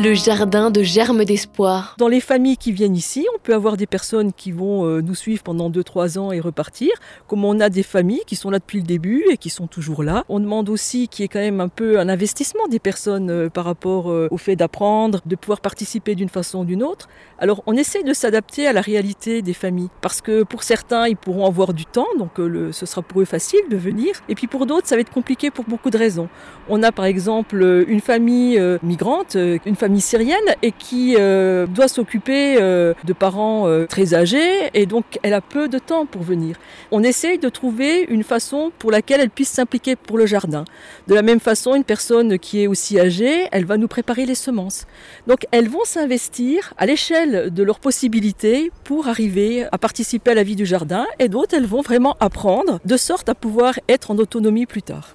Le jardin de germes d'espoir. Dans les familles qui viennent ici, on peut avoir des personnes qui vont euh, nous suivre pendant 2-3 ans et repartir, comme on a des familles qui sont là depuis le début et qui sont toujours là. On demande aussi qu'il y ait quand même un peu un investissement des personnes euh, par rapport euh, au fait d'apprendre, de pouvoir participer d'une façon ou d'une autre. Alors on essaie de s'adapter à la réalité des familles, parce que pour certains, ils pourront avoir du temps, donc ce sera pour eux facile de venir, et puis pour d'autres, ça va être compliqué pour beaucoup de raisons. On a par exemple une famille migrante, une syrienne et qui euh, doit s'occuper euh, de parents euh, très âgés et donc elle a peu de temps pour venir. On essaye de trouver une façon pour laquelle elle puisse s'impliquer pour le jardin. De la même façon, une personne qui est aussi âgée, elle va nous préparer les semences. Donc elles vont s'investir à l'échelle de leurs possibilités pour arriver à participer à la vie du jardin et d'autres, elles vont vraiment apprendre de sorte à pouvoir être en autonomie plus tard.